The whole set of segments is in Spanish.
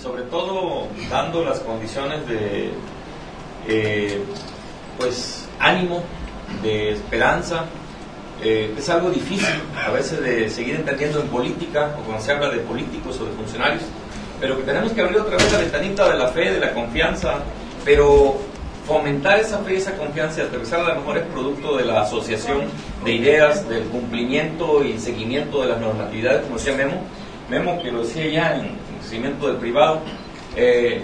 sobre todo dando las condiciones de eh, pues ánimo, de esperanza. Eh, es algo difícil a veces de seguir entendiendo en política o cuando se habla de políticos o de funcionarios, pero que tenemos que abrir otra vez la ventanita de la fe, de la confianza, pero fomentar esa fe esa confianza y aterrizar a lo mejor es producto de la asociación de ideas, del cumplimiento y seguimiento de las normatividades, como decía Memo. Memo que lo decía ya en, del privado, eh,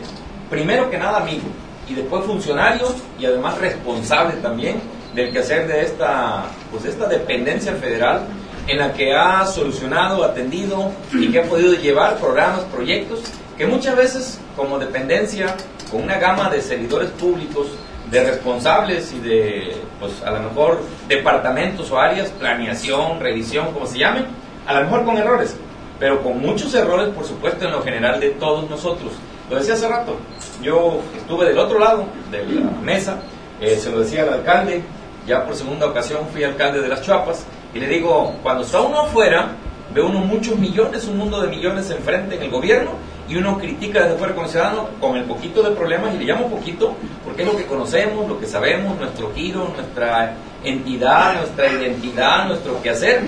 primero que nada amigo y después funcionario y además responsable también del quehacer de esta, pues esta dependencia federal en la que ha solucionado, atendido y que ha podido llevar programas, proyectos que muchas veces como dependencia, con una gama de servidores públicos, de responsables y de, pues a lo mejor departamentos o áreas, planeación, revisión, como se llamen, a lo mejor con errores, pero con muchos errores, por supuesto, en lo general de todos nosotros. Lo decía hace rato, yo estuve del otro lado de la mesa, eh, se lo decía al alcalde, ya por segunda ocasión fui alcalde de las Chuapas, y le digo, cuando está uno afuera, ve uno muchos millones, un mundo de millones enfrente en el gobierno, y uno critica desde fuera como ciudadano con el poquito de problemas, y le llamo poquito, porque es lo que conocemos, lo que sabemos, nuestro giro, nuestra entidad, nuestra identidad, nuestro quehacer,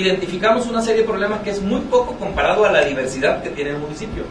identificamos una serie de problemas que es muy poco comparado a la diversidad que tiene el municipio.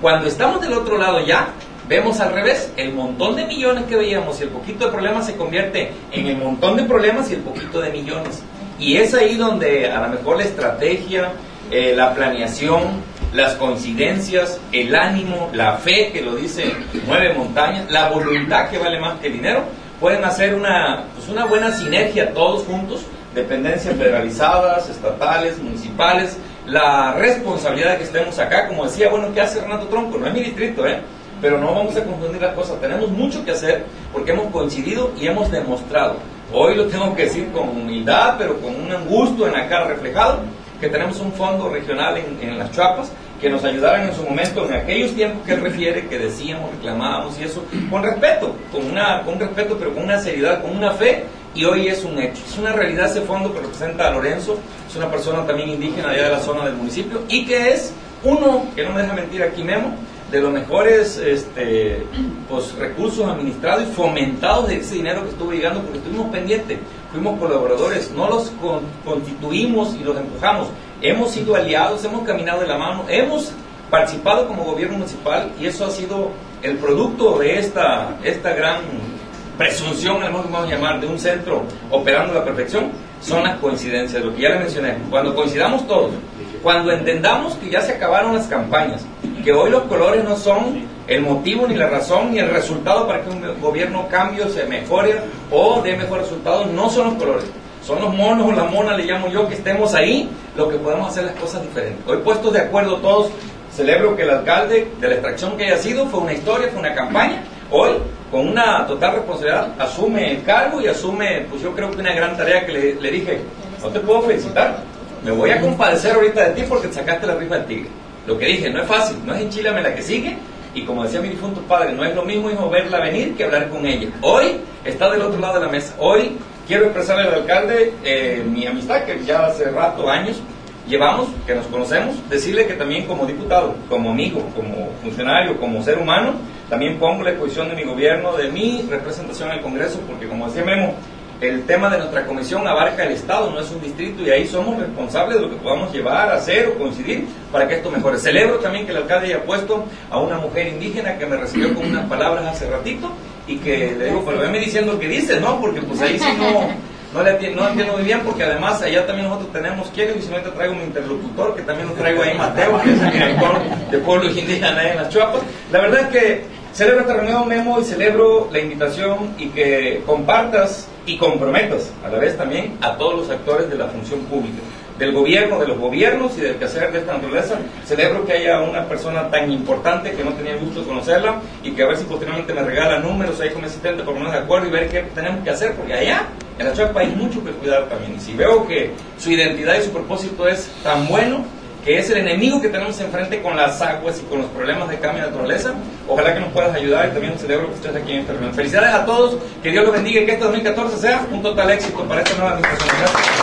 Cuando estamos del otro lado ya, vemos al revés, el montón de millones que veíamos y el poquito de problemas se convierte en el montón de problemas y el poquito de millones. Y es ahí donde a lo mejor la estrategia, eh, la planeación, las coincidencias, el ánimo, la fe que lo dice mueve montañas, la voluntad que vale más que el dinero, pueden hacer una, pues una buena sinergia todos juntos dependencias federalizadas, estatales, municipales, la responsabilidad de que estemos acá, como decía, bueno, ¿qué hace Renato Tronco? No es mi distrito, ¿eh? Pero no vamos a confundir las cosas, tenemos mucho que hacer porque hemos coincidido y hemos demostrado. Hoy lo tengo que decir con humildad, pero con un gusto en la cara reflejado, que tenemos un fondo regional en, las Chuapas que nos ayudaran en su momento, en aquellos tiempos que él refiere, que decíamos, reclamábamos y eso, con respeto, con, una, con respeto, pero con una seriedad, con una fe y hoy es un hecho. Es una realidad ese fondo que representa a Lorenzo, es una persona también indígena allá de la zona del municipio y que es uno, que no me deja mentir aquí Memo, de los mejores este, pues, recursos administrados y fomentados de ese dinero que estuvo llegando porque estuvimos pendientes, fuimos colaboradores, no los constituimos y los empujamos, hemos sido aliados, hemos caminado de la mano, hemos participado como gobierno municipal y eso ha sido el producto de esta, esta gran presunción, vamos a llamar, de un centro operando a la perfección, son las coincidencias, lo que ya le mencioné. Cuando coincidamos todos, cuando entendamos que ya se acabaron las campañas, que hoy los colores no son el motivo, ni la razón, ni el resultado para que un gobierno cambie, se mejore o dé mejor resultado, no son los colores. Son los monos o la mona, le llamo yo, que estemos ahí, lo que podemos hacer las cosas diferentes. Hoy puestos de acuerdo todos, celebro que el alcalde de la extracción que haya sido fue una historia, fue una campaña. Hoy con una total responsabilidad, asume el cargo y asume, pues yo creo que una gran tarea que le, dije, no te puedo felicitar, me voy a compadecer ahorita de ti porque sacaste la rifa del tigre. Lo que dije, no es fácil, no es enchilame la que sigue, y como decía mi difunto padre, no es lo mismo hijo verla venir que hablar con ella. Hoy está del otro lado de la mesa. Hoy quiero expresarle al alcalde eh, mi amistad, que ya hace rato, años, llevamos, que nos conocemos, decirle que también como diputado, como amigo, como funcionario, como ser humano, también pongo la exposición de mi gobierno, de mi representación en el Congreso, porque como decía Memo, el tema de nuestra comisión abarca el Estado, no es un distrito, y ahí somos responsables de lo que podamos llevar, hacer o coincidir para que esto mejore. Celebro también que el alcalde haya puesto a una mujer indígena que me recibió con unas palabras hace ratito y que le digo, pero venme diciendo lo que dice, ¿no? Porque pues ahí sí no no, le entiendo, muy bien porque además allá también nosotros tenemos, quiero y si no te traigo mi interlocutor, que también lo traigo ahí Mateo, que es el director de pueblos indígenas en las Chuapas. La verdad es que celebro esta reunión, Memo, y celebro la invitación y que compartas y comprometas a la vez también a todos los actores de la función pública. del gobierno, de los gobiernos y del quehacer de esta naturaleza. Celebro que haya una persona tan importante que no tenía el gusto de conocerla y que a ver si posteriormente me regala números ahí como asistente por ponernos de acuerdo y ver qué tenemos que hacer, porque allá en la Chapa hay mucho que cuidar también. Y si veo que su identidad y su propósito es tan bueno, que es el enemigo que tenemos enfrente con las aguas y con los problemas de cambio de naturaleza. Ojalá que nos puedas ayudar y también celebro que estés aquí en esta. Felicidades a todos, que Dios los bendiga y que este 2014 sea un total éxito para esta nueva administración. Gracias.